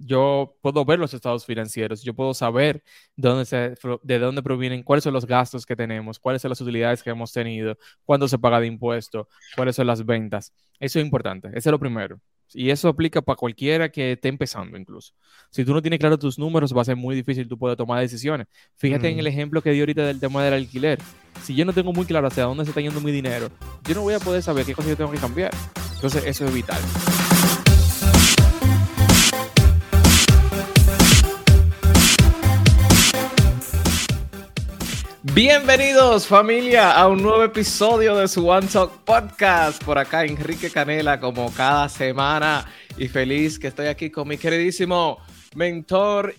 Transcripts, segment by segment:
yo puedo ver los estados financieros, yo puedo saber de dónde, se, de dónde provienen, cuáles son los gastos que tenemos, cuáles son las utilidades que hemos tenido, cuándo se paga de impuesto, cuáles son las ventas. Eso es importante, eso es lo primero. Y eso aplica para cualquiera que esté empezando incluso. Si tú no tienes claro tus números, va a ser muy difícil tú poder tomar decisiones. Fíjate en el ejemplo que di ahorita del tema del alquiler. Si yo no tengo muy claro hacia dónde se está yendo mi dinero, yo no voy a poder saber qué cosas yo tengo que cambiar. Entonces eso es vital. Bienvenidos familia a un nuevo episodio de su One Talk Podcast. Por acá Enrique Canela como cada semana y feliz que estoy aquí con mi queridísimo mentor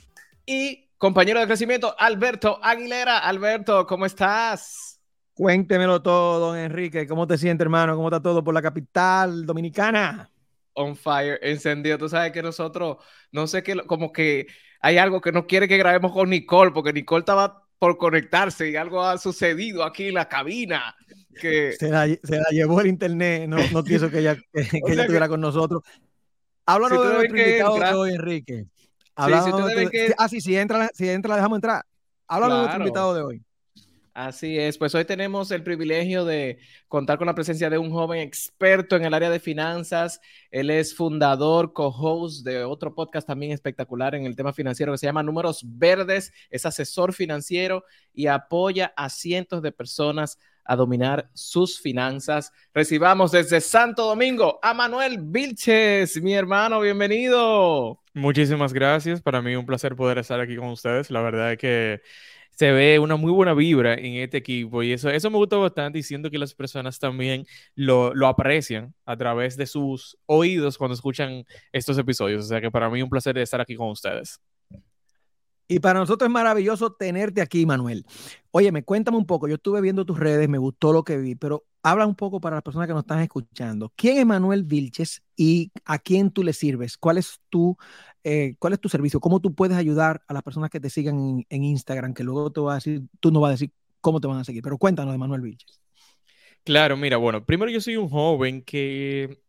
y compañero de crecimiento Alberto Aguilera. Alberto, ¿cómo estás? Cuéntemelo todo, don Enrique. ¿Cómo te sientes, hermano? ¿Cómo está todo por la capital dominicana? On fire, encendido. Tú sabes que nosotros, no sé qué, como que hay algo que no quiere que grabemos con Nicole, porque Nicole estaba por conectarse y algo ha sucedido aquí en la cabina. Que... Se, la, llevó el internet, no, no quiso que ella, que, estuviera con nosotros. Háblanos de nuestro invitado de hoy, Enrique. Sí, ah, sí, si entra, si entra, la dejamos entrar. Háblanos de nuestro invitado de hoy. Así es, pues hoy tenemos el privilegio de contar con la presencia de un joven experto en el área de finanzas. Él es fundador, co-host de otro podcast también espectacular en el tema financiero que se llama Números Verdes. Es asesor financiero y apoya a cientos de personas a dominar sus finanzas. Recibamos desde Santo Domingo a Manuel Vilches, mi hermano, bienvenido. Muchísimas gracias. Para mí un placer poder estar aquí con ustedes. La verdad es que se ve una muy buena vibra en este equipo y eso, eso me gusta bastante y siento que las personas también lo, lo aprecian a través de sus oídos cuando escuchan estos episodios. O sea que para mí es un placer estar aquí con ustedes. Y para nosotros es maravilloso tenerte aquí, Manuel. Oye, me cuéntame un poco. Yo estuve viendo tus redes, me gustó lo que vi, pero habla un poco para las personas que nos están escuchando. ¿Quién es Manuel Vilches y a quién tú le sirves? ¿Cuál es tu, eh, cuál es tu servicio? ¿Cómo tú puedes ayudar a las personas que te sigan en, Instagram? Que luego te va a decir, tú no vas a decir cómo te van a seguir, pero cuéntanos de Manuel Vilches. Claro, mira, bueno, primero yo soy un joven que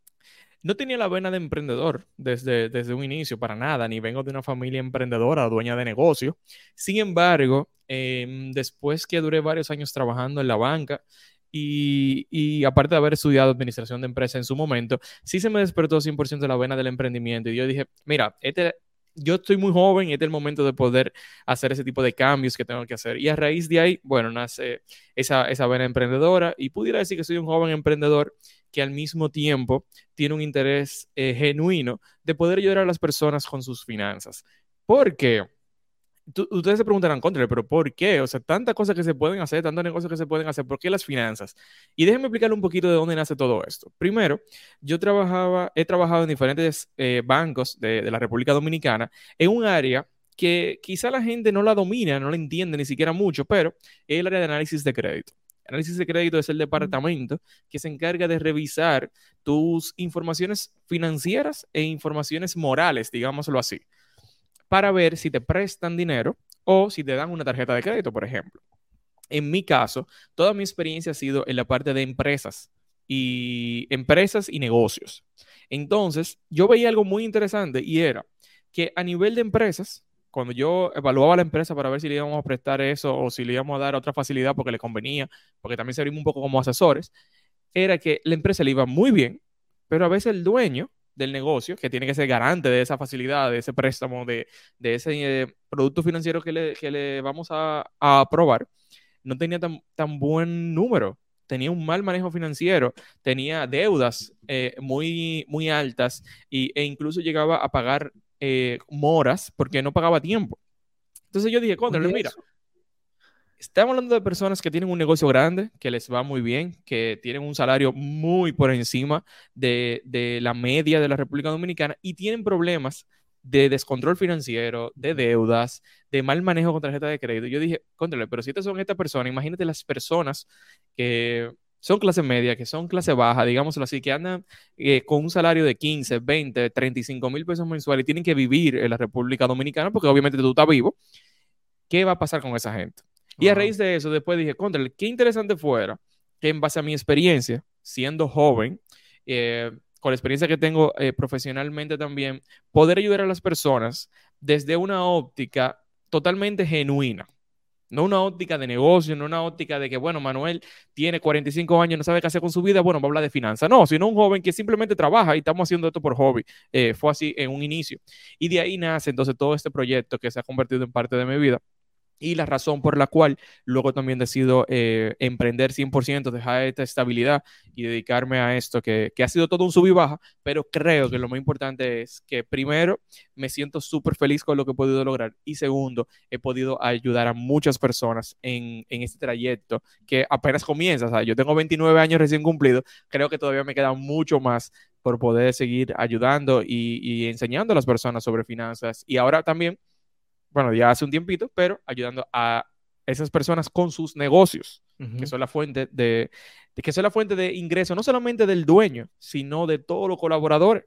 no tenía la vena de emprendedor desde, desde un inicio, para nada, ni vengo de una familia emprendedora, dueña de negocio. Sin embargo, em, después que duré varios años trabajando en la banca, y, aparte de haber estudiado administración de empresa en su momento, sí se me despertó 100% la vena del emprendimiento. Y yo dije, mira, este, yo estoy muy joven y este es el momento de poder hacer ese tipo de cambios que tengo que hacer. Y a raíz de ahí, bueno, nace esa, esa vena emprendedora y pudiera decir que soy un joven emprendedor que al mismo tiempo tiene un interés eh, genuino de poder ayudar a las personas con sus finanzas. Porque ustedes se preguntarán, contra, pero ¿por qué? O sea, tantas cosas que se pueden hacer, tantos negocios que se pueden hacer, ¿por qué las finanzas? Y déjenme explicarle un poquito de dónde nace todo esto. Primero, yo trabajaba, he trabajado en diferentes eh, bancos de, de la República Dominicana en un área que quizá la gente no la domina, no la entiende ni siquiera mucho, pero es el área de análisis de crédito. Análisis de crédito es el departamento que se encarga de revisar tus informaciones financieras e informaciones morales, digámoslo así, para ver si te prestan dinero o si te dan una tarjeta de crédito, por ejemplo. En mi caso, toda mi experiencia ha sido en la parte de empresas y empresas y negocios. Entonces, yo veía algo muy interesante y era que a nivel de empresas, cuando yo evaluaba la empresa para ver si le íbamos a prestar eso o si le íbamos a dar otra facilidad porque le convenía, porque también servimos un poco como asesores, era que la empresa le iba muy bien, pero a veces el dueño del negocio, que tiene que ser garante de esa facilidad, de ese préstamo, de, ese eh, producto financiero que le, que le vamos a, aprobar, no tenía tan, tan buen número tenía un mal manejo financiero, tenía deudas eh, muy, muy altas y, e incluso llegaba a pagar eh, moras porque no pagaba tiempo. Entonces yo dije, contra, mira, estamos hablando de personas que tienen un negocio grande, que les va muy bien, que tienen un salario muy por encima de, de la media de la República Dominicana y tienen problemas de descontrol financiero, de deudas, de mal manejo con tarjeta de crédito. Yo dije, contra, pero si estas son estas personas, imagínate las personas que son clase media, que son clase baja, digámoslo así, que andan eh, con un salario de 15, 20, 35 mil pesos mensuales y tienen que vivir en la República Dominicana, porque obviamente tú estás vivo, ¿qué va a pasar con esa gente? Y a raíz de eso, después dije, contra, qué interesante fuera que en base a mi experiencia, siendo joven, eh, con la experiencia que tengo eh, profesionalmente también, poder ayudar a las personas desde una óptica totalmente genuina. No una óptica de negocio, no una óptica de que, bueno, Manuel tiene 45 años, no sabe qué hacer con su vida, bueno, va a hablar de finanzas. No, sino un joven que simplemente trabaja y estamos haciendo esto por hobby. Eh, fue así en un inicio. Y de ahí nace entonces todo este proyecto que se ha convertido en parte de mi vida y la razón por la cual luego también decido eh, emprender 100%, dejar esta estabilidad y dedicarme a esto, que, ha sido todo un sub y baja, pero creo que lo más importante es que primero me siento súper feliz con lo que he podido lograr y segundo, he podido ayudar a muchas personas en, este trayecto que apenas comienza. O sea, yo tengo 29 años recién cumplidos, creo que todavía me queda mucho más por poder seguir ayudando y, y enseñando a las personas sobre finanzas y ahora también bueno, ya hace un tiempito, pero ayudando a esas personas con sus negocios, que son la fuente de, que son la fuente de ingreso, no solamente del dueño, sino de todos los colaboradores.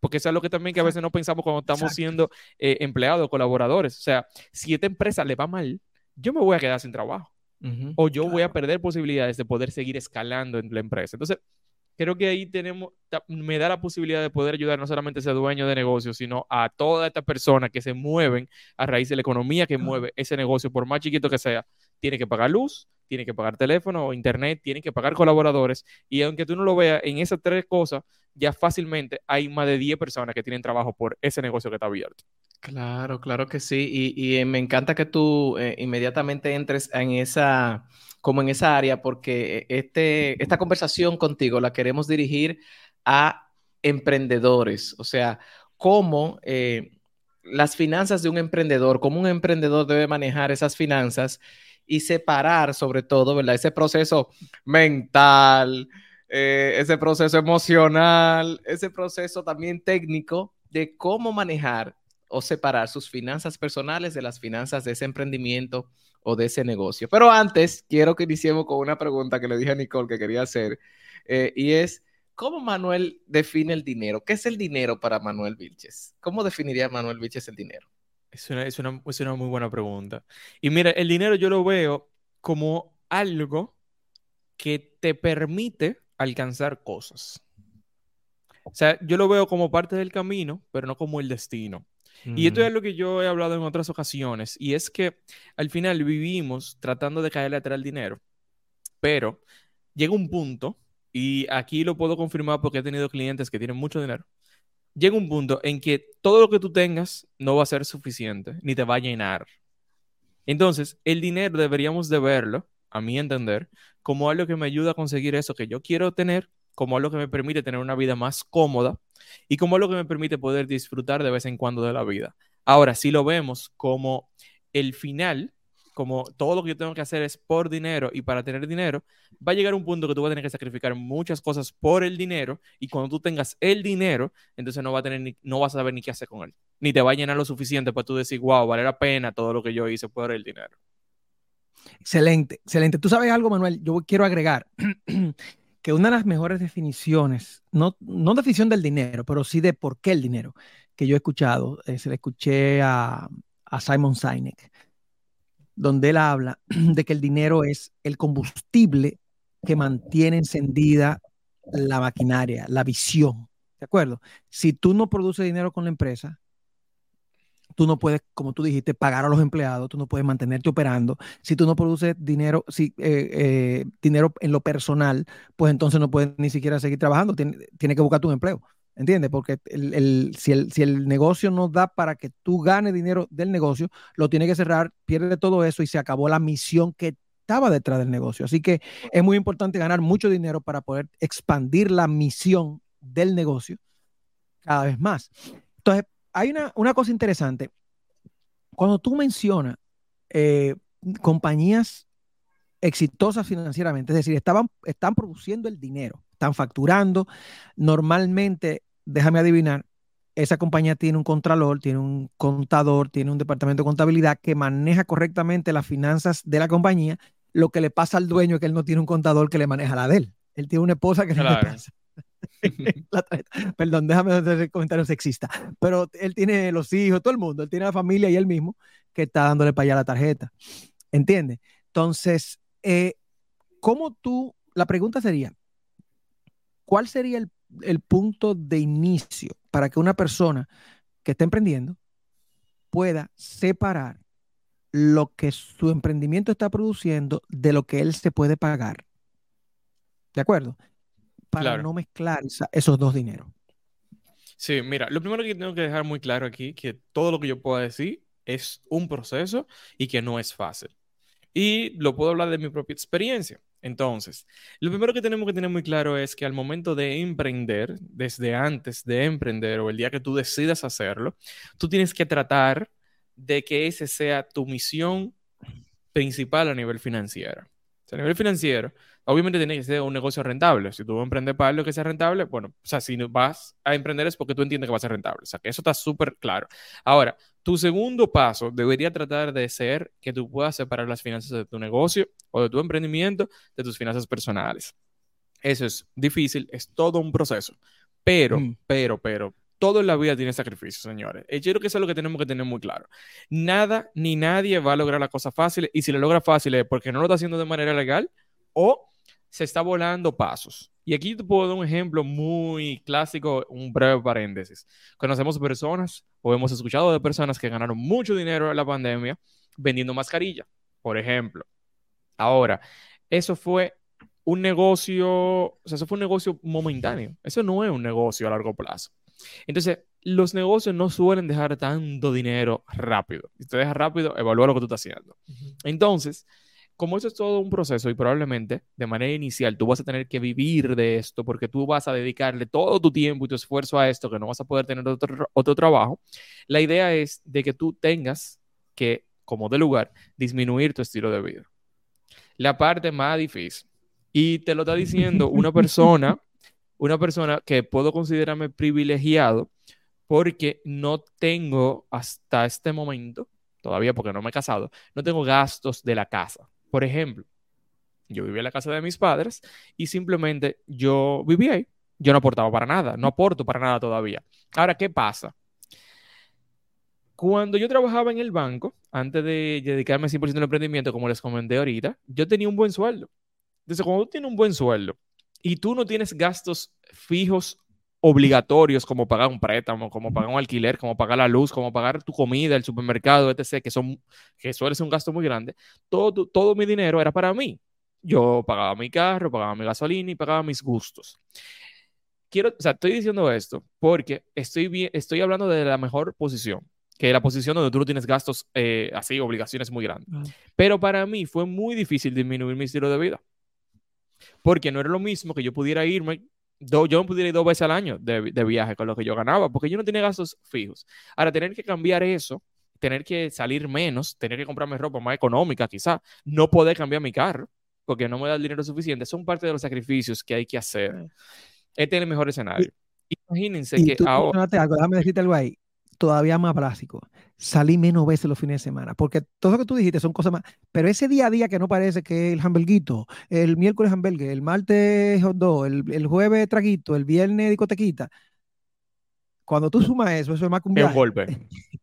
Porque eso es lo que también que a veces no pensamos cuando estamos siendo eh, empleados, colaboradores. O sea, si esta empresa le va mal, yo me voy a quedar sin trabajo. O yo voy a perder posibilidades de poder seguir escalando en la empresa. Entonces, creo que ahí tenemos, me da la posibilidad de poder ayudar no solamente a ese dueño de negocio, sino a todas estas personas que se mueven a raíz de la economía que mueve ese negocio, por más chiquito que sea. Tiene que pagar luz, tiene que pagar teléfono o internet, tiene que pagar colaboradores. Y aunque tú no lo veas en esas tres cosas, ya fácilmente hay más de 10 personas que tienen trabajo por ese negocio que está abierto. Claro, claro que sí. Y, eh, me encanta que tú eh, inmediatamente entres en esa como en esa área, porque este, esta conversación contigo la queremos dirigir a emprendedores, o sea, cómo eh, las finanzas de un emprendedor, cómo un emprendedor debe manejar esas finanzas y separar sobre todo, ¿verdad? Ese proceso mental, eh, ese proceso emocional, ese proceso también técnico de cómo manejar o separar sus finanzas personales de las finanzas de ese emprendimiento o de ese negocio. Pero antes, quiero que iniciemos con una pregunta que le dije a Nicole que quería hacer, eh, y es, ¿cómo Manuel define el dinero? ¿Qué es el dinero para Manuel Vilches? ¿Cómo definiría Manuel Vilches el dinero? Es una, es una, es una muy buena pregunta. Y mira, el dinero yo lo veo como algo que te permite alcanzar cosas. O sea, yo lo veo como parte del camino, pero no como el destino. Y esto es lo que yo he hablado en otras ocasiones, y es que al final vivimos tratando de caerle atrás al dinero, pero llega un punto, y aquí lo puedo confirmar porque he tenido clientes que tienen mucho dinero, llega un punto en que todo lo que tú tengas no va a ser suficiente, ni te va a llenar. Entonces, el dinero deberíamos de verlo, a mi entender, como algo que me ayuda a conseguir eso que yo quiero tener, como algo que me permite tener una vida más cómoda y como algo que me permite poder disfrutar de vez en cuando de la vida. Ahora, si lo vemos como el final, como todo lo que yo tengo que hacer es por dinero y para tener dinero, va a llegar un punto que tú vas a tener que sacrificar muchas cosas por el dinero y cuando tú tengas el dinero, entonces no, va a tener no vas a saber ni qué hacer con él, ni te va a llenar lo suficiente para tú decir, wow, vale la pena todo lo que yo hice por el dinero. Excelente, excelente. Tú sabes algo, Manuel, yo quiero agregar que una de las mejores definiciones, no, no definición del dinero, pero sí de por qué el dinero, que yo he escuchado, eh, se le escuché a, a Simon Sinek, donde él habla de que el dinero es el combustible que mantiene encendida la maquinaria, la visión. ¿De acuerdo? Si tú no produces dinero con la empresa, tú no puedes, como tú dijiste, pagar a los empleados, tú no puedes mantenerte operando. Si tú no produces dinero, si, eh, eh, dinero en lo personal, pues entonces no puedes ni siquiera seguir trabajando, tienes tiene que buscar tu empleo. ¿Entiendes? Porque el, si, el, si el negocio no da para que tú ganes dinero del negocio, lo tiene que cerrar, pierde todo eso y se acabó la misión que estaba detrás del negocio. Así que es muy importante ganar mucho dinero para poder expandir la misión del negocio cada vez más. Entonces, hay una, cosa interesante. Cuando tú mencionas eh, compañías exitosas financieramente, es decir, estaban, están produciendo el dinero, están facturando, normalmente, déjame adivinar, esa compañía tiene un contralor, tiene un contador, tiene un departamento de contabilidad que maneja correctamente las finanzas de la compañía. Lo que le pasa al dueño es que él no tiene un contador que le maneja la de él. Él tiene una esposa que le pasa. Perdón, déjame hacer el comentario sexista. Pero él tiene los hijos, todo el mundo, él tiene la familia y él mismo que está dándole para allá la tarjeta. ¿Entiendes? Entonces, eh, ¿cómo tú, la pregunta sería, ¿cuál sería el, el punto de inicio para que una persona que está emprendiendo pueda separar lo que su emprendimiento está produciendo de lo que él se puede pagar. ¿De acuerdo? Para no mezclar esos dos dineros. Sí, mira, lo primero que tengo que dejar muy claro aquí, que todo lo que yo pueda decir es un proceso y que no es fácil. Y lo puedo hablar de mi propia experiencia. Entonces, lo primero que tenemos que tener muy claro es que al momento de emprender, desde antes de emprender o el día que tú decidas hacerlo, tú tienes que tratar de que ese sea tu misión principal a nivel financiero. a nivel financiero, obviamente tiene que ser un negocio rentable. Si tú vas a emprender para algo que sea rentable, bueno, o sea, si vas a emprender es porque tú entiendes que va a ser rentable. O sea, que eso está súper claro. Ahora, tu segundo paso debería tratar de ser que tú puedas separar las finanzas de tu negocio o de tu emprendimiento de tus finanzas personales. Eso es difícil, es todo un proceso. Pero, mm. pero, pero, todo en la vida tiene sacrificios, señores. Yo creo que eso es lo que tenemos que tener muy claro. Nada ni nadie va a lograr las cosas fáciles y si lo logra fácil es porque no lo está haciendo de manera legal o se está volando pasos. Y aquí te puedo dar un ejemplo muy clásico, un breve paréntesis. Conocemos personas o hemos escuchado de personas que ganaron mucho dinero en la pandemia vendiendo mascarilla, por ejemplo. Ahora, eso fue un negocio, o sea, eso fue un negocio momentáneo. Eso no es un negocio a largo plazo. Entonces, los negocios no suelen dejar tanto dinero rápido. Si te deja rápido, evalúa lo que tú estás haciendo. Entonces, como eso es todo un proceso y probablemente de manera inicial tú vas a tener que vivir de esto porque tú vas a dedicarle todo tu tiempo y tu esfuerzo a esto, que no vas a poder tener otro, otro trabajo, la idea es de que tú tengas que, como de lugar, disminuir tu estilo de vida. La parte más difícil. Y te lo está diciendo una persona, una persona que puedo considerarme privilegiado porque no tengo hasta este momento, todavía porque no me he casado, no tengo gastos de la casa. Por ejemplo, yo vivía en la casa de mis padres y simplemente yo vivía ahí. Yo no aportaba para nada, no aporto para nada todavía. Ahora, ¿qué pasa? Cuando yo trabajaba en el banco, antes de dedicarme 100% al emprendimiento, como les comenté ahorita, yo tenía un buen sueldo. Entonces, cuando tú tienes un buen sueldo y tú no tienes gastos fijos obligatorios como pagar un préstamo, como pagar un alquiler, como pagar la luz, como pagar tu comida, el supermercado, etc., que, son, que suele ser un gasto muy grande, todo, todo mi dinero era para mí. Yo pagaba mi carro, pagaba mi gasolina y pagaba mis gustos. Quiero, o sea, estoy diciendo esto porque estoy, bien, estoy hablando de la mejor posición, que es la posición donde tú no tienes gastos eh, así, obligaciones muy grandes. Pero para mí fue muy difícil disminuir mi estilo de vida. Porque no era lo mismo que yo pudiera irme yo me pudiera ir dos veces al año de, viaje con lo que yo ganaba, porque yo no tenía gastos fijos. Ahora, tener que cambiar eso, tener que salir menos, tener que comprarme ropa más económica, quizá, no poder cambiar mi carro, porque no me da el dinero suficiente, son parte de los sacrificios que hay que hacer. Este es el mejor escenario. Imagínense que ahora. déjame decirte algo ahí todavía más básico. Salí menos veces los fines de semana, porque todo lo que tú dijiste son cosas más, pero ese día a día que no parece que el hamburguito, el miércoles hamburgues, el martes hot dog, el, el, jueves traguito, el viernes discotequita, cuando tú sumas eso, eso es más que un viaje. golpe.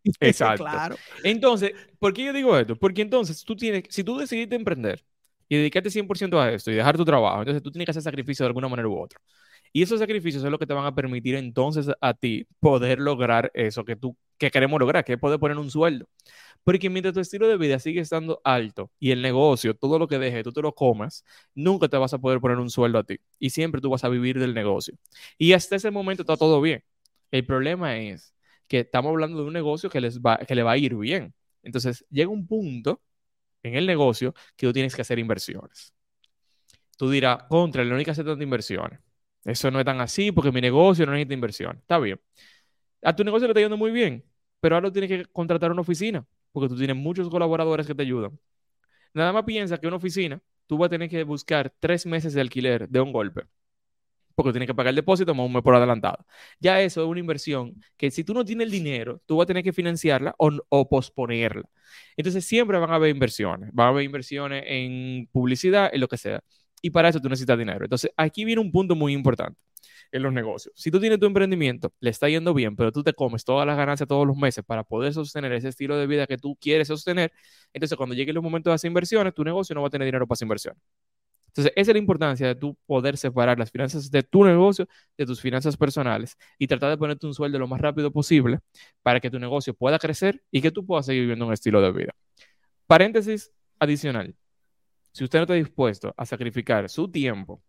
Exacto. claro. Entonces, ¿por qué yo digo esto? Porque entonces tú tienes, si tú decidiste emprender y dedicarte 100% a esto y dejar tu trabajo, entonces tú tienes que hacer sacrificio de alguna manera u otra. Y esos sacrificios son lo que te van a permitir entonces a ti poder lograr eso que tú que queremos lograr, que es poder poner un sueldo. Porque mientras tu estilo de vida sigue estando alto y el negocio, todo lo que deje, tú te lo comas, nunca te vas a poder poner un sueldo a ti. Y siempre tú vas a vivir del negocio. Y hasta ese momento está todo bien. El problema es que estamos hablando de un negocio que, les va, que le va a ir bien. Entonces llega un punto en el negocio que tú tienes que hacer inversiones. Tú dirás, contra, no hay que hacer tantas inversiones. Eso no es tan así porque mi negocio no necesita inversión. Está bien. A tu negocio le está yendo muy bien, pero ahora tienes que contratar una oficina porque tú tienes muchos colaboradores que te ayudan. Nada más piensa que una oficina, tú vas a tener que buscar tres meses de alquiler de un golpe porque tienes que pagar el depósito más un mes por adelantado. Ya eso es una inversión que si tú no tienes el dinero, tú vas a tener que financiarla o, posponerla. Entonces siempre van a haber inversiones, van a haber inversiones en publicidad, en lo que sea y para eso tú necesitas dinero. Entonces, aquí viene un punto muy importante en los negocios. Si tú tienes tu emprendimiento, le está yendo bien, pero tú te comes todas las ganancias todos los meses para poder sostener ese estilo de vida que tú quieres sostener, entonces cuando llegue el momento de hacer inversiones, tu negocio no va a tener dinero para hacer inversiones. Entonces, esa es la importancia de tú poder separar las finanzas de tu negocio de tus finanzas personales y tratar de ponerte un sueldo lo más rápido posible para que tu negocio pueda crecer y que tú puedas seguir viviendo un estilo de vida. Paréntesis adicional. Si usted no está dispuesto a sacrificar su tiempo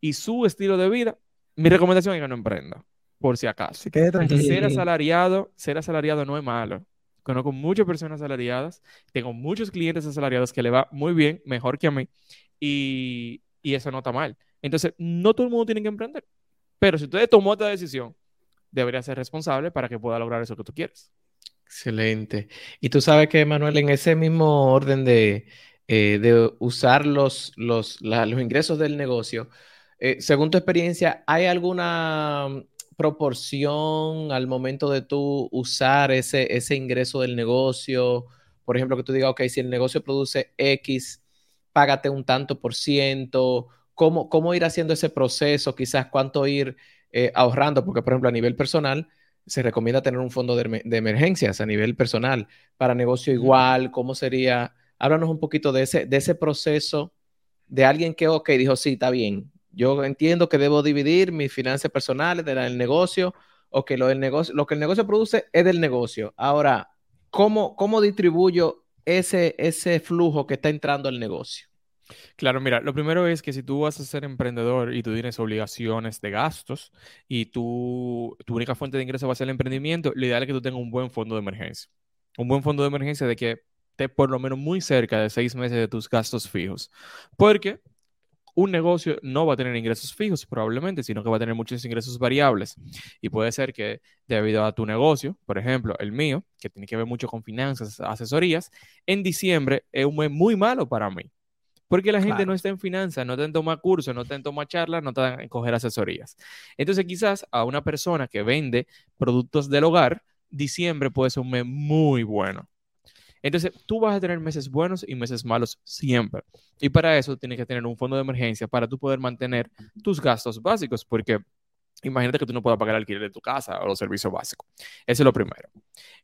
y su estilo de vida, mi recomendación es que no emprenda, por si acaso. Ser asalariado, ser asalariado no es malo. Conozco muchas personas asalariadas, tengo muchos clientes asalariados que le va muy bien, mejor que a mí, y, eso no está mal. Entonces, no todo el mundo tiene que emprender, pero si usted tomó esta decisión, debería ser responsable para que pueda lograr eso que tú quieres. Excelente. Y tú sabes que, Manuel, en ese mismo orden de, eh, usar los, los, ingresos del negocio, eh, según tu experiencia, ¿hay alguna proporción al momento de tú usar ese, ese ingreso del negocio? Por ejemplo, que tú digas, ok, si el negocio produce X, págate un tanto por ciento. ¿Cómo, cómo ir haciendo ese proceso? Quizás cuánto ir eh, ahorrando, porque por ejemplo a nivel personal se recomienda tener un fondo de, emergencias a nivel personal. Para negocio igual, ¿cómo sería? Háblanos un poquito de ese, de ese proceso de alguien que, ok, dijo, sí, está bien, yo entiendo que debo dividir mis finanzas personales del negocio o que lo, del negocio, lo que el negocio produce es del negocio. Ahora, ¿cómo, cómo distribuyo ese, ese flujo que está entrando al negocio? Claro, mira, lo primero es que si tú vas a ser emprendedor y tú tienes obligaciones de gastos y tu única fuente de ingreso va a ser el emprendimiento, lo ideal es que tú tengas un buen fondo de emergencia. Un buen fondo de emergencia de que esté por lo menos muy cerca de seis meses de tus gastos fijos. Porque un negocio no va a tener ingresos fijos probablemente, sino que va a tener muchos ingresos variables. Y puede ser que debido a tu negocio, por ejemplo, el mío, que tiene que ver mucho con finanzas, asesorías, en diciembre es un mes muy malo para mí. Porque la gente no está en finanzas, no está en tomar cursos, no está en tomar charlas, no está en coger asesorías. Entonces, quizás a una persona que vende productos del hogar, diciembre puede ser un mes muy bueno. Entonces, tú vas a tener meses buenos y meses malos siempre. Y para eso tienes que tener un fondo de emergencia para tú poder mantener tus gastos básicos, porque imagínate que tú no puedas pagar el alquiler de tu casa o los servicios básicos. Eso es lo primero.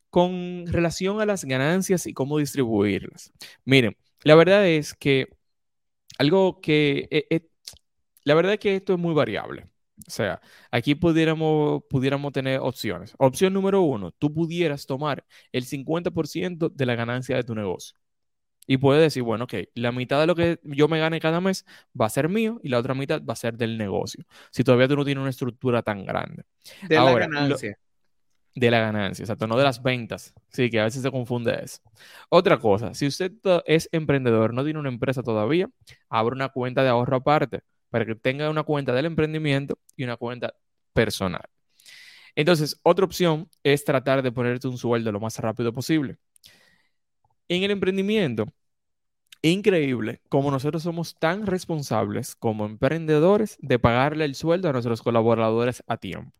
Con relación a las ganancias y cómo distribuirlas. Miren, la verdad es que algo que... Eh, eh, la verdad es que esto es muy variable. O sea, aquí pudiéramos, pudiéramos tener opciones. Opción número uno, tú pudieras tomar el 50% de la ganancia de tu negocio. Y puedes decir, bueno, ok, la mitad de lo que yo me gane cada mes va a ser mío y la otra mitad va a ser del negocio. Si todavía tú no tienes una estructura tan grande. De la ganancia. de la ganancia, exacto, no de las ventas. Sí, que a veces se confunde eso. Otra cosa, si usted es emprendedor, no tiene una empresa todavía, abre una cuenta de ahorro aparte para que tenga una cuenta del emprendimiento y una cuenta personal. Entonces, otra opción es tratar de ponerte un sueldo lo más rápido posible. En el emprendimiento, increíble como nosotros somos tan responsables como emprendedores de pagarle el sueldo a nuestros colaboradores a tiempo.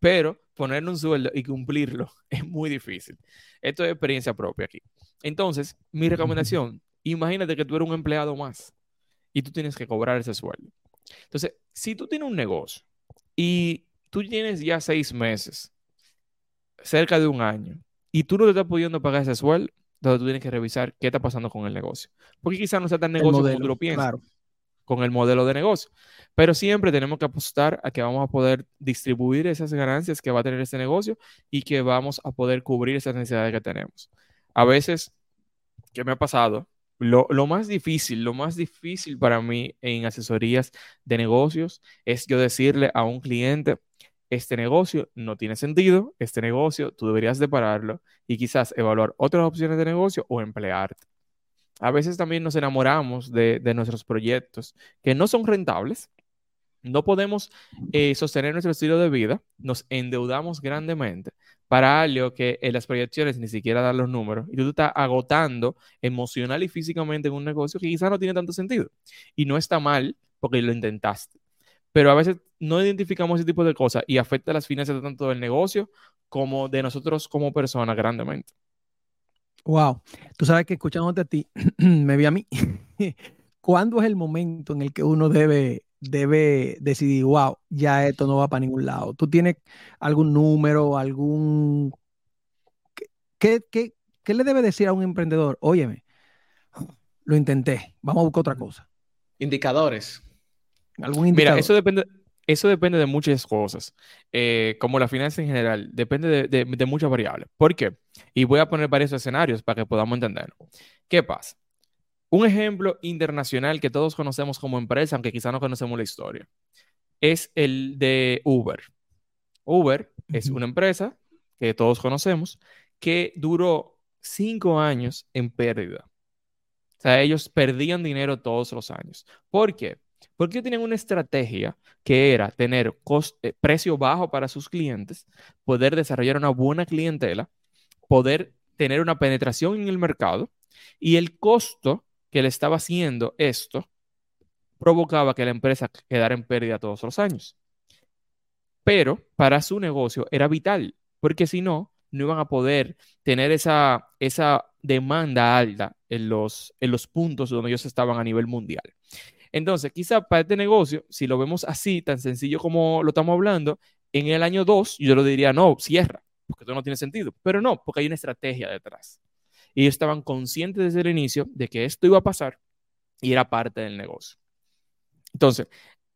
Pero ponerle un sueldo y cumplirlo es muy difícil. Esto es experiencia propia aquí. Entonces, mi recomendación, imagínate que tú eres un empleado más y tú tienes que cobrar ese sueldo. Entonces, si tú tienes un negocio y tú tienes ya seis meses, cerca de un año, y tú no te estás pudiendo pagar ese sueldo, entonces tú tienes que revisar qué está pasando con el negocio. Porque quizás no sea tan negocio como tú lo piensas. Con el modelo de negocio. Pero siempre tenemos que apostar a que vamos a poder distribuir esas ganancias que va a tener ese negocio y que vamos a poder cubrir esas necesidades que tenemos. A veces, ¿qué me ha pasado? Lo, más difícil, lo más difícil para mí en asesorías de negocios es yo decirle a un cliente, este negocio no tiene sentido, este negocio tú deberías de pararlo y quizás evaluar otras opciones de negocio o emplearte. A veces también nos enamoramos de, de nuestros proyectos que no son rentables, no podemos eh, sostener nuestro estilo de vida, nos endeudamos grandemente para algo que en las proyecciones ni siquiera dan los números y tú estás agotando emocional y físicamente en un negocio que quizás no tiene tanto sentido. Y no está mal porque lo intentaste. Pero a veces no identificamos ese tipo de cosas y afecta las finanzas tanto del negocio como de nosotros como personas grandemente. Wow, tú sabes que escuchándote a ti, me vi a mí. ¿Cuándo es el momento en el que uno debe debe decidir, wow, ya esto no va para ningún lado. ¿Tú tienes algún número, algún... ¿Qué, qué, le debe decir a un emprendedor? Óyeme, lo intenté, vamos a buscar otra cosa. Indicadores. ¿Algún indicador? Mira, eso depende, eso depende de muchas cosas, eh, como la finanza en general, depende de, muchas variables. ¿Por qué? Y voy a poner varios escenarios para que podamos entenderlo. ¿Qué pasa? Un ejemplo internacional que todos conocemos como empresa, aunque quizá no conocemos la historia, es el de Uber. Uber es una empresa que todos conocemos que duró cinco años en pérdida. O sea, ellos perdían dinero todos los años. ¿Por qué? Porque tenían una estrategia que era tener eh, precio bajo para sus clientes, poder desarrollar una buena clientela, poder tener una penetración en el mercado y el costo que le estaba haciendo esto provocaba que la empresa quedara en pérdida todos los años. Pero para su negocio era vital, porque si no, no iban a poder tener esa, esa demanda alta en los, en los puntos donde ellos estaban a nivel mundial. Entonces, quizá para este negocio, si lo vemos así, tan sencillo como lo estamos hablando, en el año 2 yo lo diría, no, cierra, porque esto no tiene sentido. Pero no, porque hay una estrategia detrás. Y ellos estaban conscientes desde el inicio de que esto iba a pasar y era parte del negocio. Entonces,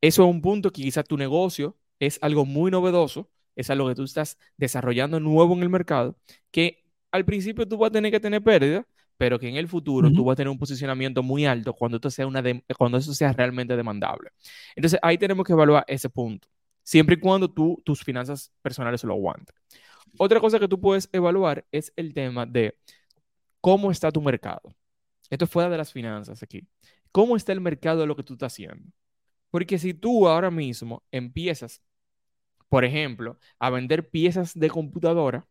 eso es un punto que quizá tu negocio es algo muy novedoso, es algo que tú estás desarrollando nuevo en el mercado, que al principio tú vas a tener que tener pérdida, pero que en el futuro tú vas a tener un posicionamiento muy alto cuando, esto sea una cuando eso sea realmente demandable. Entonces ahí tenemos que evaluar ese punto, siempre y cuando tú, tus finanzas personales lo aguanten. Otra cosa que tú puedes evaluar es el tema de cómo está tu mercado. Esto es fuera de las finanzas aquí. ¿Cómo está el mercado de lo que tú estás haciendo? Porque si tú ahora mismo empiezas, por ejemplo, a vender piezas de computadora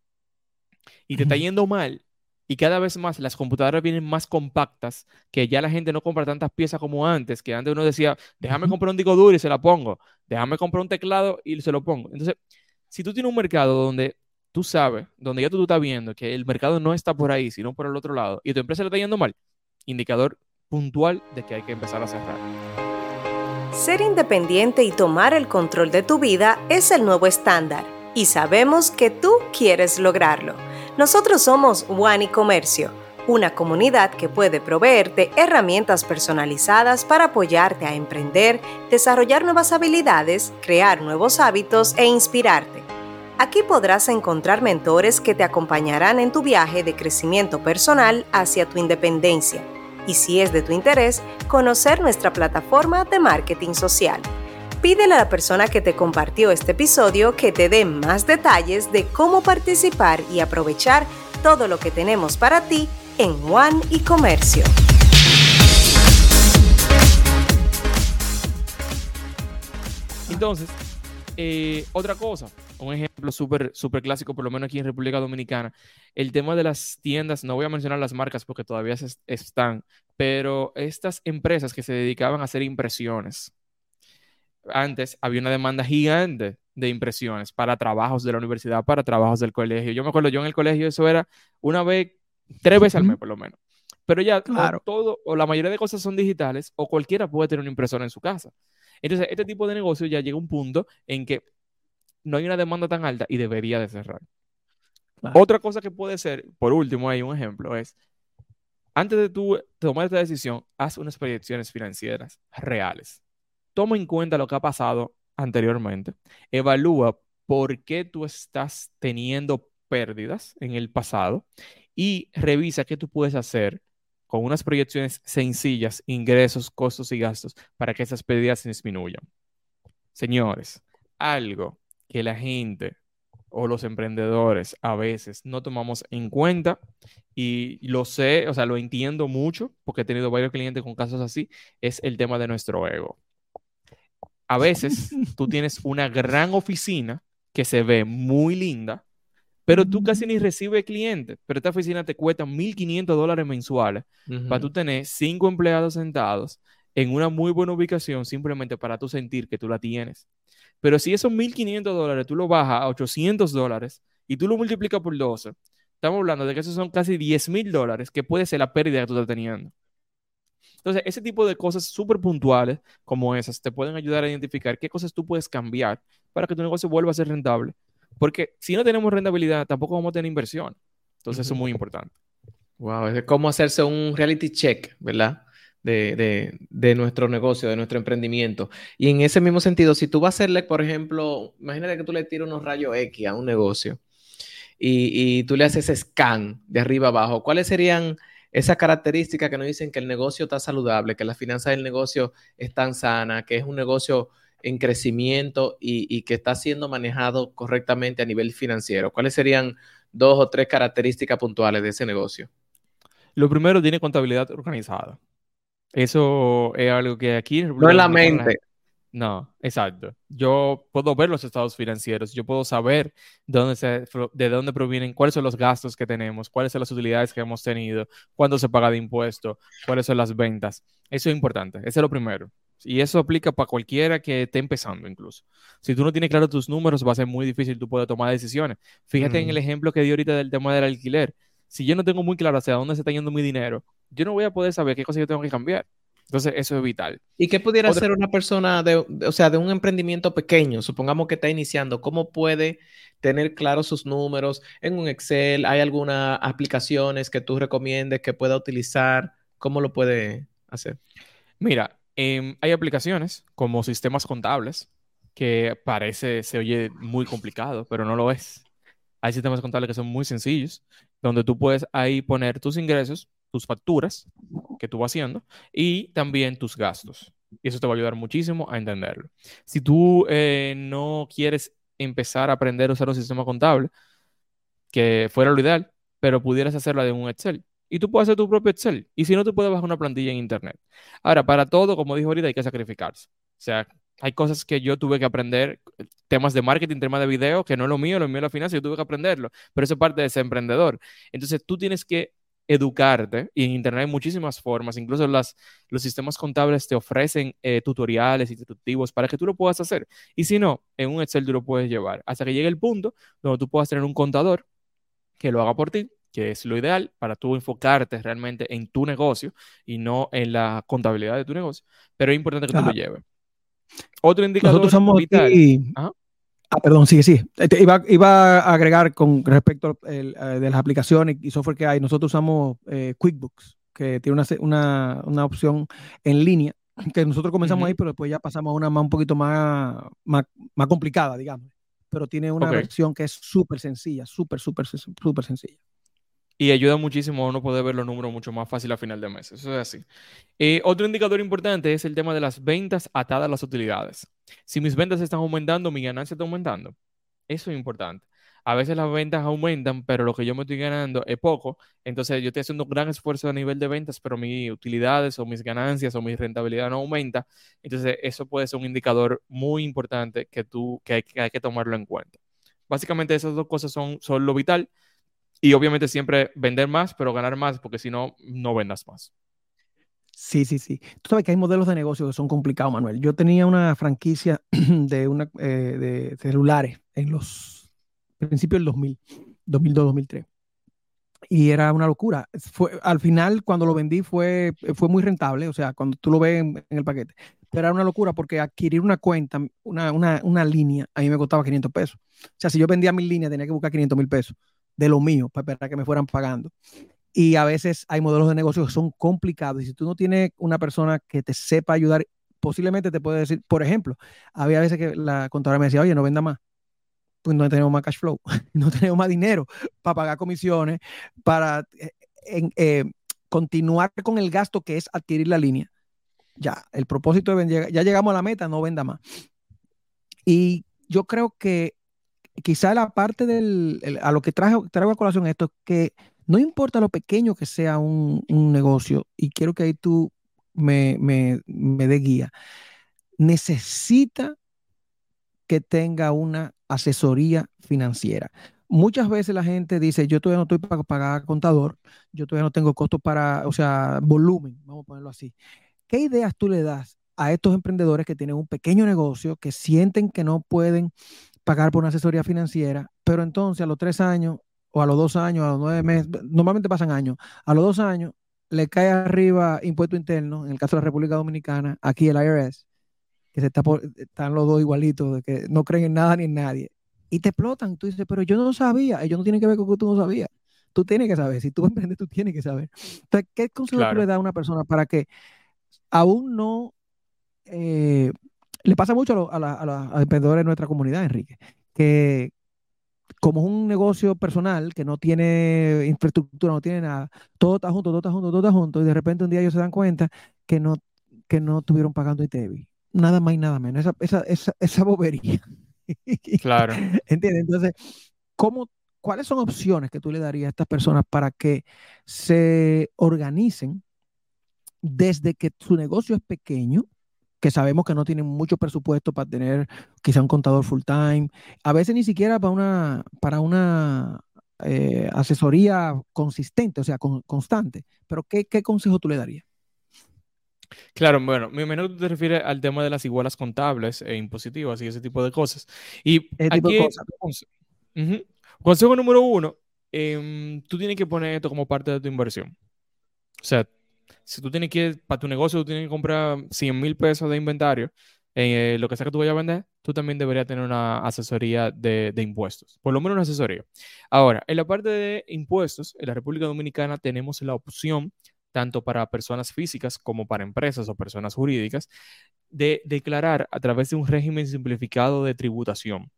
y te está yendo mal, y cada vez más las computadoras vienen más compactas, que ya la gente no compra tantas piezas como antes, que antes uno decía, déjame comprar un disco duro y se la pongo, déjame comprar un teclado y se lo pongo. Entonces, si tú tienes un mercado donde tú sabes, donde ya tú, tú estás viendo que el mercado no está por ahí, sino por el otro lado, y tu empresa le está yendo mal, indicador puntual de que hay que empezar a cerrar. Ser independiente y tomar el control de tu vida es el nuevo estándar, y sabemos que tú quieres lograrlo. Nosotros somos One Comercio, una comunidad que puede proveerte herramientas personalizadas para apoyarte a emprender, desarrollar nuevas habilidades, crear nuevos hábitos e inspirarte. Aquí podrás encontrar mentores que te acompañarán en tu viaje de crecimiento personal hacia tu independencia. Y si es de tu interés, conocer nuestra plataforma de marketing social. Pídele a la persona que te compartió este episodio que te dé más detalles de cómo participar y aprovechar todo lo que tenemos para ti en One y Comercio. Entonces, eh, otra cosa, un ejemplo súper super clásico, por lo menos aquí en República Dominicana, el tema de las tiendas, no voy a mencionar las marcas porque todavía están, pero estas empresas que se dedicaban a hacer impresiones, antes había una demanda gigante de impresiones para trabajos de la universidad, para trabajos del colegio. Yo me acuerdo, yo en el colegio eso era una vez, tres veces al mes por lo menos. Pero ya claro. todo, o la mayoría de cosas son digitales, o cualquiera puede tener una impresora en su casa. Entonces, este tipo de negocio ya llega a un punto en que no hay una demanda tan alta y debería de cerrar. Otra cosa que puede ser, por último, hay un ejemplo, es, antes de tú tomar esta decisión, haz unas proyecciones financieras reales toma en cuenta lo que ha pasado anteriormente, evalúa por qué tú estás teniendo pérdidas en el pasado y revisa qué tú puedes hacer con unas proyecciones sencillas, ingresos, costos y gastos, para que esas pérdidas se disminuyan. Señores, algo que la gente o los emprendedores a veces no tomamos en cuenta y lo sé, o sea, lo entiendo mucho porque he tenido varios clientes con casos así, es el tema de nuestro ego a veces tú tienes una gran oficina que se ve muy linda, pero tú casi ni recibes clientes. Pero esta oficina te cuesta 1.500 dólares mensuales para tú tener cinco empleados sentados en una muy buena ubicación simplemente para tú sentir que tú la tienes. Pero si esos 1.500 dólares tú lo bajas a 800 dólares y tú lo multiplicas por 12, estamos hablando de que esos son casi 10.000 dólares que puede ser la pérdida que tú estás teniendo. Entonces, ese tipo de cosas súper puntuales como esas te pueden ayudar a identificar qué cosas tú puedes cambiar para que tu negocio vuelva a ser rentable. Porque si no tenemos rentabilidad, tampoco vamos a tener inversión. Entonces, eso es muy importante. Wow, es como hacerse un reality check, ¿verdad? De, de, nuestro negocio, de nuestro emprendimiento. Y en ese mismo sentido, si tú vas a hacerle, por ejemplo, imagínate que tú le tiras unos rayos X a un negocio y, y tú le haces scan de arriba abajo, ¿cuáles serían esas características que nos dicen que el negocio está saludable, que las finanzas del negocio están sanas, que es un negocio en crecimiento y, y, que está siendo manejado correctamente a nivel financiero? ¿Cuáles serían dos o tres características puntuales de ese negocio? Lo primero, tiene contabilidad organizada. Eso es algo que aquí... No es la mente. No, exacto. Yo puedo ver los estados financieros, yo puedo saber de dónde, se, de dónde provienen, cuáles son los gastos que tenemos, cuáles son las utilidades que hemos tenido, cuándo se paga de impuesto, cuáles son las ventas. Eso es importante, eso es lo primero. Y eso aplica para cualquiera que esté empezando incluso. Si tú no tienes claro tus números, va a ser muy difícil tú poder tomar decisiones. Fíjate en el ejemplo que di ahorita del tema del alquiler. Si yo no tengo muy claro hacia dónde se está yendo mi dinero, yo no voy a poder saber qué cosas yo tengo que cambiar. Entonces, eso es vital. ¿Y qué pudiera ser una persona de, o sea, de un emprendimiento pequeño? Supongamos que está iniciando. ¿Cómo puede tener claros sus números en un Excel? ¿Hay algunas aplicaciones que tú recomiendes que pueda utilizar? ¿Cómo lo puede hacer? Mira, em, hay aplicaciones como sistemas contables que parece, se oye muy complicado, pero no lo es. Hay sistemas contables que son muy sencillos, donde tú puedes ahí poner tus ingresos, tus facturas que tú vas haciendo y también tus gastos. Y eso te va a ayudar muchísimo a entenderlo. Si tú eh, no quieres empezar a aprender a usar un sistema contable, que fuera lo ideal, pero pudieras hacerlo de un Excel. Y tú puedes hacer tu propio Excel. Y si no, tú puedes bajar una plantilla en Internet. Ahora, para todo, como dijo ahorita, hay que sacrificarse. O sea, hay cosas que yo tuve que aprender, temas de marketing, temas de video, que no es lo mío, lo mío es la finanza, yo tuve que aprenderlo, pero eso es parte de ser emprendedor. Entonces tú tienes que educarte y en Internet hay muchísimas formas, incluso las, los sistemas contables te ofrecen eh, tutoriales instructivos para que tú lo puedas hacer. Y si no, en un Excel tú lo puedes llevar hasta que llegue el punto donde tú puedas tener un contador que lo haga por ti, que es lo ideal para tú enfocarte realmente en tu negocio y no en la contabilidad de tu negocio, pero es importante que tú lo lleves. Otro indicador Nosotros somos vital. Ah, perdón, sí, sí. Este, iba, iba, a agregar con respecto el, eh, de las aplicaciones y software que hay. Nosotros usamos eh, QuickBooks, que tiene una, una, una, opción en línea, que nosotros comenzamos ahí, pero después ya pasamos a una más, un poquito más, más, más complicada, digamos. Pero tiene una versión que es súper sencilla, súper, súper, súper sencilla y ayuda muchísimo a uno poder ver los números mucho más fácil a final de mes. Eso es así. Eh, otro indicador importante es el tema de las ventas atadas a las utilidades. Si mis ventas están aumentando, mi ganancia está aumentando. Eso es importante. A veces las ventas aumentan, pero lo que yo me estoy ganando es poco. Entonces yo estoy haciendo un gran esfuerzo a nivel de ventas, pero mis utilidades o mis ganancias o mi rentabilidad no aumenta. Entonces eso puede ser un indicador muy importante que, tú, que, hay, que tomarlo en cuenta. Básicamente esas dos cosas son, son lo vital y obviamente siempre vender más, pero ganar más, porque si no, no vendas más. Sí, sí, sí. Tú sabes que hay modelos de negocio que son complicados, Manuel. Yo tenía una franquicia de, una, eh, de celulares en los principios del 2000, 2002, 2003. Y era una locura. Fue, al final, cuando lo vendí, fue, fue muy rentable, o sea, cuando tú lo ves en, el paquete. Pero era una locura porque adquirir una cuenta, una, una, una línea, a mí me costaba 500 pesos. O sea, si yo vendía mil líneas, tenía que buscar 500 mil pesos de lo mío para esperar que me fueran pagando. Y a veces hay modelos de negocio que son complicados. Y si tú no tienes una persona que te sepa ayudar, posiblemente te puede decir, por ejemplo, había veces que la contadora me decía, oye, no venda más. Pues no tenemos más cash flow, no tenemos más dinero para pagar comisiones, para eh, eh, continuar con el gasto que es adquirir la línea. Ya, el propósito de vender, ya llegamos a la meta, no venda más. Y yo creo que quizá la parte del, a lo que trajo, traigo a colación esto, es que no importa lo pequeño que sea un, negocio, y quiero que ahí tú me, me, me dé guía, necesita que tenga una asesoría financiera. Muchas veces la gente dice, yo todavía no estoy para pagar contador, yo todavía no tengo costos para, o sea, volumen, vamos a ponerlo así. ¿Qué ideas tú le das a estos emprendedores que tienen un pequeño negocio, que sienten que no pueden pagar por una asesoría financiera, pero entonces a los tres años o a los dos años, a los nueve meses, normalmente pasan años, a los dos años le cae arriba impuesto interno, en el caso de la República Dominicana, aquí el IRS, que se está están los dos igualitos, de que no creen en nada ni en nadie, y te explotan. Tú dices, pero yo no sabía, ellos no tienen que ver con que tú no sabías. Tú tienes que saber, si tú emprendes, tú tienes que saber. Entonces, ¿qué consejo tú le das a una persona para que aún no eh, le pasa mucho a, los emprendedores de nuestra comunidad, Enrique, que como es un negocio personal que no tiene infraestructura, no tiene nada, todo está junto, todo está junto, todo está junto, y de repente un día ellos se dan cuenta que no, que no estuvieron pagando ITEVI. Nada más y nada menos. Esa, esa, esa, esa bobería. Claro. ¿Entiendes? Entonces, ¿cómo, ¿cuáles son opciones que tú le darías a estas personas para que se organicen desde que su negocio es pequeño, que sabemos que no tienen mucho presupuesto para tener quizá un contador full time, a veces ni siquiera para una, para una eh, asesoría consistente, o sea, constante. Pero ¿qué, ¿qué, consejo tú le darías? Claro, bueno, mi menú te refieres al tema de las igualas contables e impositivas y ese tipo de cosas. Y aquí, consejo número uno, em, tú tienes que poner esto como parte de tu inversión. O sea, si tú tienes que, para tu negocio, tú tienes que comprar 100 mil pesos de inventario, eh, lo que sea que tú vayas a vender, tú también deberías tener una asesoría de, impuestos, por lo menos una asesoría. Ahora, en la parte de impuestos, en la República Dominicana tenemos la opción, tanto para personas físicas como para empresas o personas jurídicas, de declarar a través de un régimen simplificado de tributación,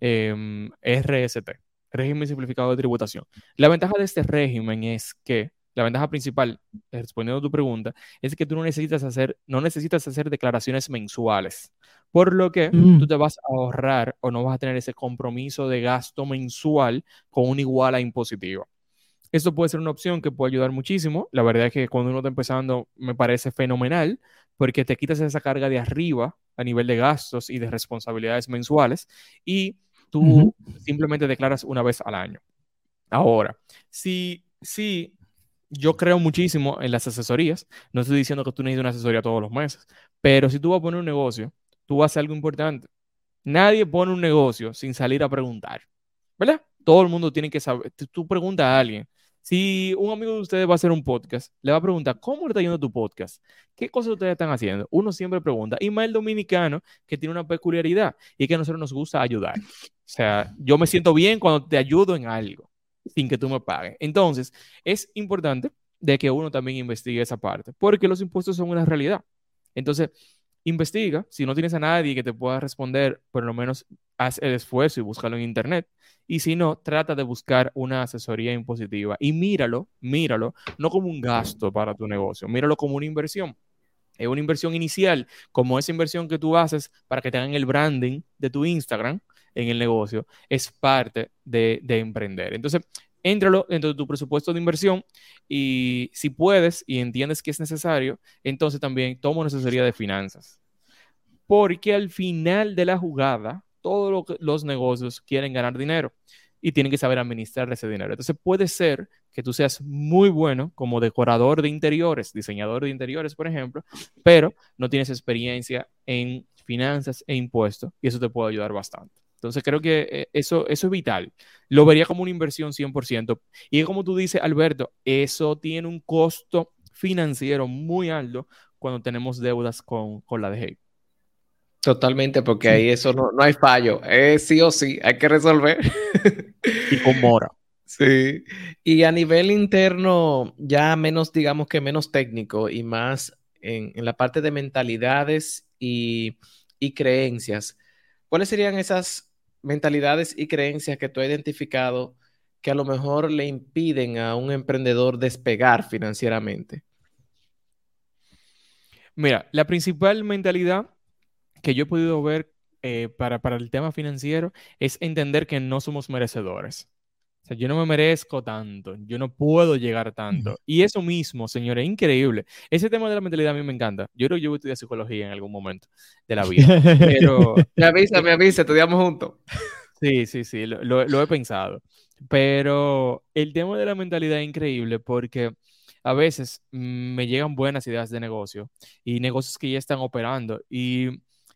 em, RST, régimen simplificado de tributación. La ventaja de este régimen es que la ventaja principal, eh, respondiendo a tu pregunta, es que tú no necesitas hacer, no necesitas hacer declaraciones mensuales, por lo que mm. tú te vas a ahorrar o no vas a tener ese compromiso de gasto mensual con una iguala impositiva. Esto puede ser una opción que puede ayudar muchísimo. La verdad es que cuando uno está empezando me parece fenomenal porque te quitas esa carga de arriba a nivel de gastos y de responsabilidades mensuales y tú simplemente declaras una vez al año. Ahora, si, si yo creo muchísimo en las asesorías. No estoy diciendo que tú necesites una asesoría todos los meses, pero si tú vas a poner un negocio, tú vas a hacer algo importante. Nadie pone un negocio sin salir a preguntar, ¿verdad? Todo el mundo tiene que saber. Tú preguntas a alguien. Si un amigo de ustedes va a hacer un podcast, le va a preguntar, ¿cómo le está yendo tu podcast? ¿Qué cosas ustedes están haciendo? Uno siempre pregunta. Y más el dominicano, que tiene una peculiaridad, y que a nosotros nos gusta ayudar. O sea, yo me siento bien cuando te ayudo en algo sin que tú me pagues. Entonces, es importante de que uno también investigue esa parte, porque los impuestos son una realidad. Entonces, investiga, si no tienes a nadie que te pueda responder, por lo menos haz el esfuerzo y búscalo en internet. Y si no, trata de buscar una asesoría impositiva y míralo, míralo, no como un gasto para tu negocio, míralo como una inversión. Es una inversión inicial, como esa inversión que tú haces para que te hagan el branding de tu Instagram, en el negocio, es parte de, emprender. Entonces, éntralo dentro de tu presupuesto de inversión y si puedes y entiendes que es necesario, entonces también toma una de finanzas. Porque al final de la jugada, todos los negocios quieren ganar dinero y tienen que saber administrar ese dinero. Entonces puede ser que tú seas muy bueno como decorador de interiores, diseñador de interiores, por ejemplo, pero no tienes experiencia en finanzas e impuestos y eso te puede ayudar bastante. Entonces creo que eh, eso, eso es vital. Lo vería como una inversión 100%. Y como tú dices, Alberto, eso tiene un costo financiero muy alto cuando tenemos deudas con, la DGI. Totalmente, porque ahí eso no, no hay fallo. Es sí o sí, hay que resolver. y con mora. Sí. Y a nivel interno, ya menos, digamos que menos técnico y más en, la parte de mentalidades y, y creencias. ¿Cuáles serían esas mentalidades y creencias que tú has identificado que a lo mejor le impiden a un emprendedor despegar financieramente? Mira, la principal mentalidad que yo he podido ver eh, para, para el tema financiero es entender que no somos merecedores sea, yo no me merezco tanto, yo no puedo llegar tanto. Y eso mismo, señores, es increíble. Ese tema de la mentalidad a mí me encanta. Yo creo que yo voy a estudiar psicología en algún momento de la vida. Pero... me avisa, me avisa, estudiamos juntos. Sí, sí, sí, lo, lo, he pensado. Pero el tema de la mentalidad es increíble porque a veces mm, me llegan buenas ideas de negocio y negocios que ya están operando y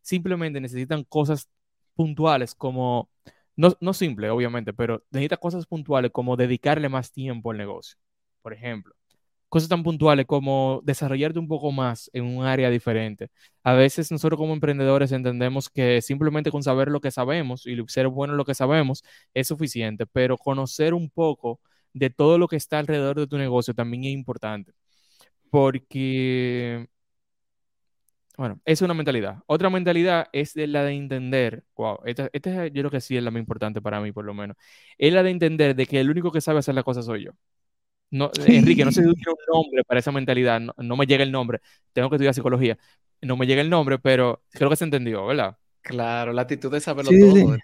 simplemente necesitan cosas puntuales como no, no simple, obviamente, pero necesita cosas puntuales como dedicarle más tiempo al negocio. Por ejemplo, cosas tan puntuales como desarrollarte un poco más en un área diferente. A veces nosotros como emprendedores entendemos que simplemente con saber lo que sabemos y ser bueno en lo que sabemos es suficiente, pero conocer un poco de todo lo que está alrededor de tu negocio también es importante. Porque Bueno, es una mentalidad. Otra mentalidad es la de entender, wow, esta, esta, yo creo que sí es la más importante para mí, por lo menos. Es la de entender de que el único que sabe hacer las cosas soy yo. No, Enrique, no sé si tú tienes un nombre para esa mentalidad, no, me llega el nombre, tengo que estudiar psicología, no me llega el nombre, pero creo que se entendió, ¿verdad? Claro, la actitud de saberlo todo.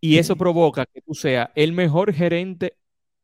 Y eso provoca que tú seas el mejor gerente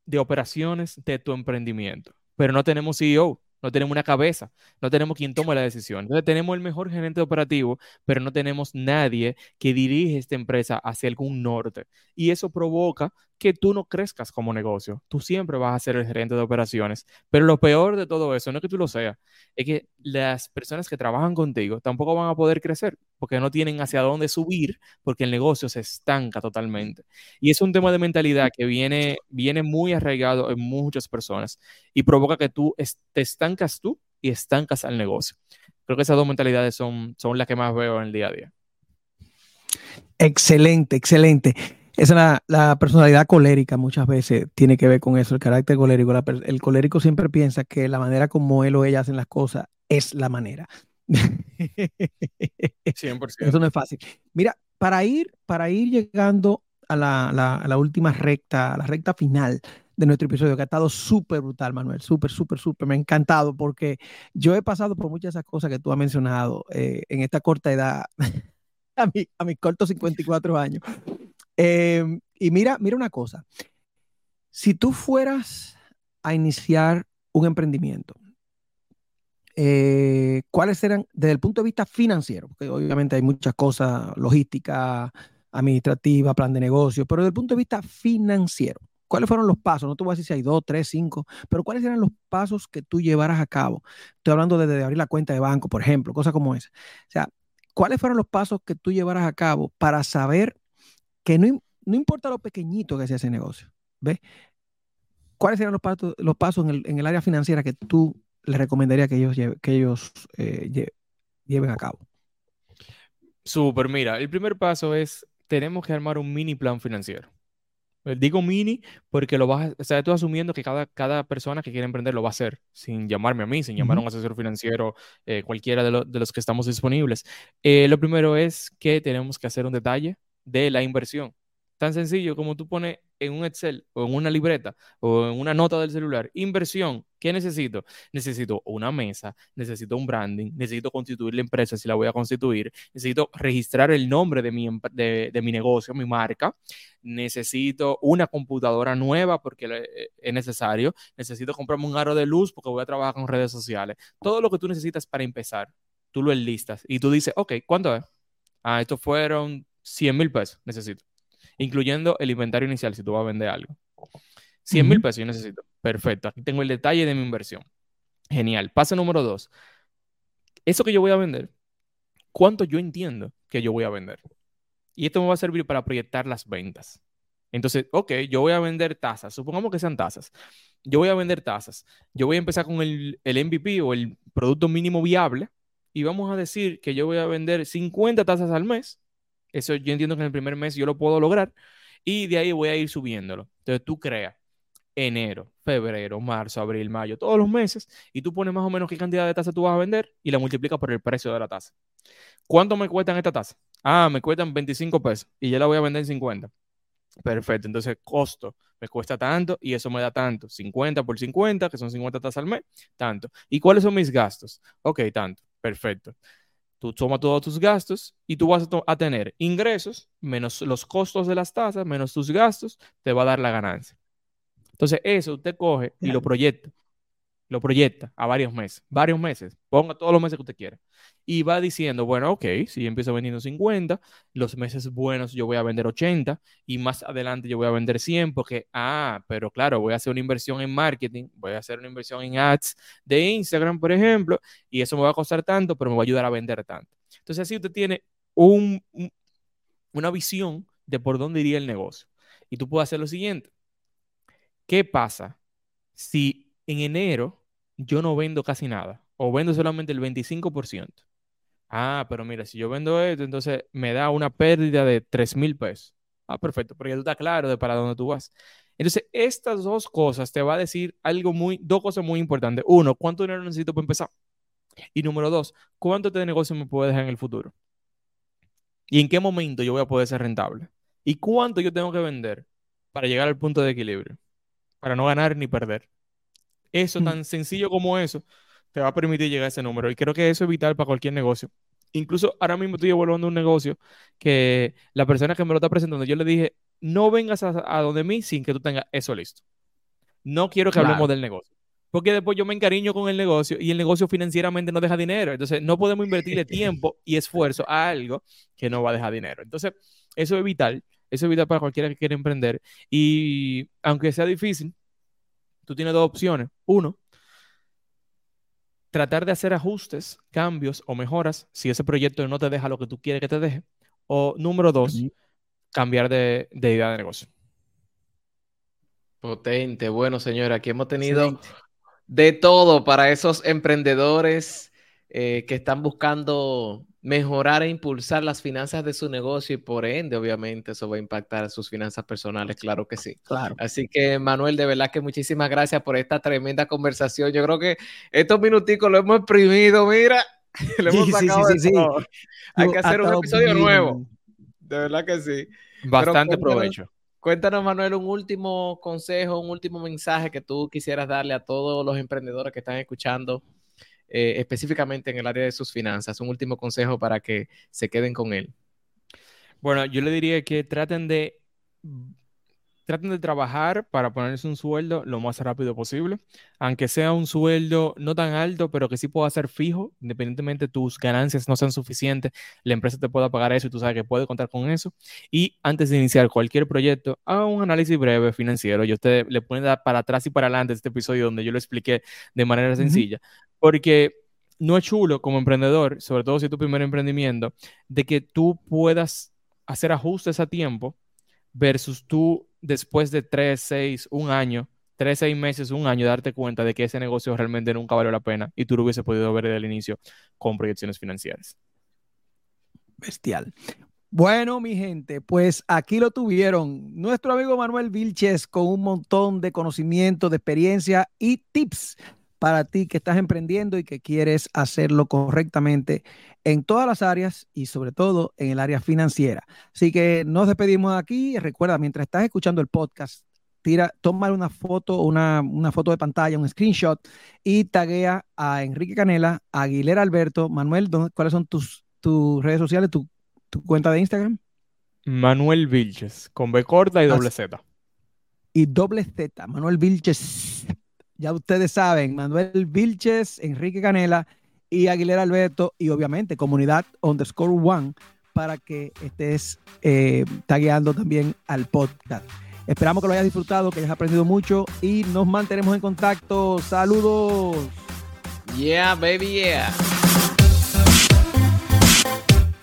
de operaciones de tu emprendimiento, pero no tenemos CEO no tenemos una cabeza, no tenemos quien tome la decisión. Entonces tenemos el mejor gerente operativo, pero no tenemos nadie que dirige esta empresa hacia algún norte. Y eso provoca que tú no crezcas como negocio. Tú siempre vas a ser el gerente de operaciones. Pero lo peor de todo eso no es que tú lo seas, es que las personas que trabajan contigo tampoco van a poder crecer porque no tienen hacia dónde subir porque el negocio se estanca totalmente. Y es un tema de mentalidad que viene, viene muy arraigado en muchas personas y provoca que tú te estancas tú y estancas al negocio. Creo que esas dos mentalidades son, son las que más veo en el día a día. Excelente, excelente. Esa la, la, personalidad colérica muchas veces tiene que ver con eso, el carácter colérico. el colérico siempre piensa que la manera como él o ella hacen las cosas es la manera. 100%. Eso no es fácil. Mira, para ir, para ir llegando a la, a la última recta, a la recta final de nuestro episodio, que ha estado súper brutal, Manuel, súper, súper, súper, me ha encantado porque yo he pasado por muchas de esas cosas que tú has mencionado eh, en esta corta edad, a, mi, a mis cortos 54 años. Em, y mira, mira una cosa. Si tú fueras a iniciar un emprendimiento, eh, ¿cuáles serán, desde el punto de vista financiero? Porque obviamente hay muchas cosas, logística, administrativa, plan de negocio, pero desde el punto de vista financiero, ¿cuáles fueron los pasos? No te voy a decir si hay dos, tres, cinco, pero ¿cuáles eran los pasos que tú llevaras a cabo? Estoy hablando desde de abrir la cuenta de banco, por ejemplo, cosas como esa. O sea, ¿cuáles fueron los pasos que tú llevaras a cabo para saber que no, importa lo pequeñito que sea ese negocio, ¿ves? ¿Cuáles serían los pasos, los pasos en, el, área financiera que tú les recomendarías que ellos, que ellos eh, lleven a cabo? Súper, mira, el primer paso es, tenemos que armar un mini plan financiero. Eh, digo mini porque lo vas, o sea, estoy asumiendo que cada, cada persona que quiere emprender lo va a hacer, sin llamarme a mí, sin llamar a un asesor financiero, eh, cualquiera de, de, los que estamos disponibles. lo primero es que tenemos que hacer un detalle de la inversión. Tan sencillo como tú pones en un Excel o en una libreta o en una nota del celular, inversión, ¿qué necesito? Necesito una mesa, necesito un branding, necesito constituir la empresa si la voy a constituir, necesito registrar el nombre de mi, de, mi negocio, mi marca, necesito una computadora nueva porque eh, es necesario, necesito comprarme un aro de luz porque voy a trabajar con redes sociales. Todo lo que tú necesitas para empezar, tú lo enlistas y tú dices, ok, ¿cuánto es? Ah, estos fueron 100 mil pesos necesito, incluyendo el inventario inicial si tú vas a vender algo. 100 mil pesos yo necesito. Perfecto, aquí tengo el detalle de mi inversión. Genial. Paso número dos. Eso que yo voy a vender, ¿cuánto yo entiendo que yo voy a vender? Y esto me va a servir para proyectar las ventas. Entonces, ok, yo voy a vender tazas, supongamos que sean tazas. Yo voy a vender tazas. Yo voy a empezar con el, el MVP o el producto mínimo viable y vamos a decir que yo voy a vender 50 tazas al mes eso yo entiendo que en el primer mes yo lo puedo lograr y de ahí voy a ir subiéndolo. Entonces tú creas enero, febrero, marzo, abril, mayo, todos los meses y tú pones más o menos qué cantidad de taza tú vas a vender y la multiplicas por el precio de la taza. ¿Cuánto me cuestan esta taza? Ah, me cuestan 25 pesos y ya la voy a vender en 50. Perfecto, entonces costo me cuesta tanto y eso me da tanto. 50 por 50, que son 50 tazas al mes, tanto. ¿Y cuáles son mis gastos? Ok, tanto. Perfecto. Tú tomas todos tus gastos y tú vas a, tener ingresos menos los costos de las tasas, menos tus gastos, te va a dar la ganancia. Entonces, eso usted coge y lo proyecta lo proyecta a varios meses, varios meses, ponga todos los meses que usted quiera. Y va diciendo, bueno, ok, si yo empiezo vendiendo 50, los meses buenos yo voy a vender 80 y más adelante yo voy a vender 100 porque, ah, pero claro, voy a hacer una inversión en marketing, voy a hacer una inversión en ads de Instagram, por ejemplo, y eso me va a costar tanto, pero me va a ayudar a vender tanto. Entonces así usted tiene un, una visión de por dónde iría el negocio. Y tú puedes hacer lo siguiente. ¿Qué pasa si en enero yo no vendo casi nada o vendo solamente el 25%. Ah, pero mira, si yo vendo esto, entonces me da una pérdida de 3 mil pesos. Ah, perfecto, porque tú estás claro de para dónde tú vas. Entonces, estas dos cosas te va a decir algo muy, dos cosas muy importantes. Uno, ¿cuánto dinero necesito para empezar? Y número dos, ¿cuánto este negocio me puede dejar en el futuro? ¿Y en qué momento yo voy a poder ser rentable? ¿Y cuánto yo tengo que vender para llegar al punto de equilibrio? Para no ganar ni perder. Eso mm. tan sencillo como eso te va a permitir llegar a ese número. Y creo que eso es vital para cualquier negocio. Incluso ahora mismo estoy evaluando un negocio que la persona que me lo está presentando, yo le dije, no vengas a, donde mí sin que tú tengas eso listo. No quiero que hablemos del negocio. Porque después yo me encariño con el negocio y el negocio financieramente no deja dinero. Entonces no podemos invertirle tiempo y esfuerzo a algo que no va a dejar dinero. Entonces eso es vital. Eso es vital para cualquiera que quiera emprender. Y aunque sea difícil, tú tienes dos opciones. Uno, tratar de hacer ajustes, cambios o mejoras si ese proyecto no te deja lo que tú quieres que te deje. O número dos, cambiar de, idea de negocio. Potente. Bueno, señora, aquí hemos tenido de todo para esos emprendedores eh, que están buscando mejorar e impulsar las finanzas de su negocio y por ende, obviamente, eso va a impactar a sus finanzas personales, claro que sí. Claro. Así que, Manuel, de verdad que muchísimas gracias por esta tremenda conversación. Yo creo que estos minuticos lo hemos exprimido, mira, lo hemos sacado sí, sí, sí, Hay que hacer un episodio nuevo. De verdad que sí. Bastante provecho. Cuéntanos, Manuel, un último consejo, un último mensaje que tú quisieras darle a todos los emprendedores que están escuchando eh, específicamente en el área de sus finanzas? Un último consejo para que se queden con él. Bueno, yo le diría que traten de traten de trabajar para ponerse un sueldo lo más rápido posible, aunque sea un sueldo no tan alto, pero que sí pueda ser fijo, independientemente tus ganancias no sean suficientes, la empresa te pueda pagar eso y tú sabes que puede contar con eso. Y antes de iniciar cualquier proyecto, haga un análisis breve financiero y usted le puede dar para atrás y para adelante este episodio donde yo lo expliqué de manera sencilla, porque no es chulo como emprendedor, sobre todo si es tu primer emprendimiento, de que tú puedas hacer ajustes a tiempo versus tú después de tres, seis, un año, tres, seis meses, un año, darte cuenta de que ese negocio realmente nunca valió la pena y tú lo hubiese podido ver desde el inicio con proyecciones financieras. Bestial. Bueno, mi gente, pues aquí lo tuvieron nuestro amigo Manuel Vilches con un montón de conocimiento, de experiencia y tips para ti que estás emprendiendo y que quieres hacerlo correctamente en todas las áreas y sobre todo en el área financiera. Así que nos despedimos aquí. Recuerda, mientras estás escuchando el podcast, tira, toma una foto, una, una foto de pantalla, un screenshot y taguea a Enrique Canela, a Aguilera Alberto. Manuel, ¿cuáles son tus, tus redes sociales, tu, tu cuenta de Instagram? Manuel Vilches, con B corta y doble Z. Y doble Z, Manuel Vilches ya ustedes saben, Manuel Vilches, Enrique Canela y Aguilera Alberto y obviamente comunidad underscore one para que estés eh, tagueando también al podcast. Esperamos que lo hayas disfrutado, que hayas aprendido mucho y nos mantenemos en contacto. Saludos. Yeah, baby, yeah.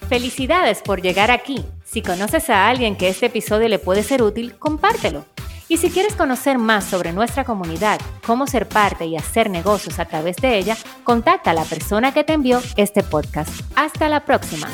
Felicidades por llegar aquí. Si conoces a alguien que este episodio le puede ser útil, compártelo. Y si quieres conocer más sobre nuestra comunidad, cómo ser parte y hacer negocios a través de ella, contacta a la persona que te envió este podcast. Hasta la próxima.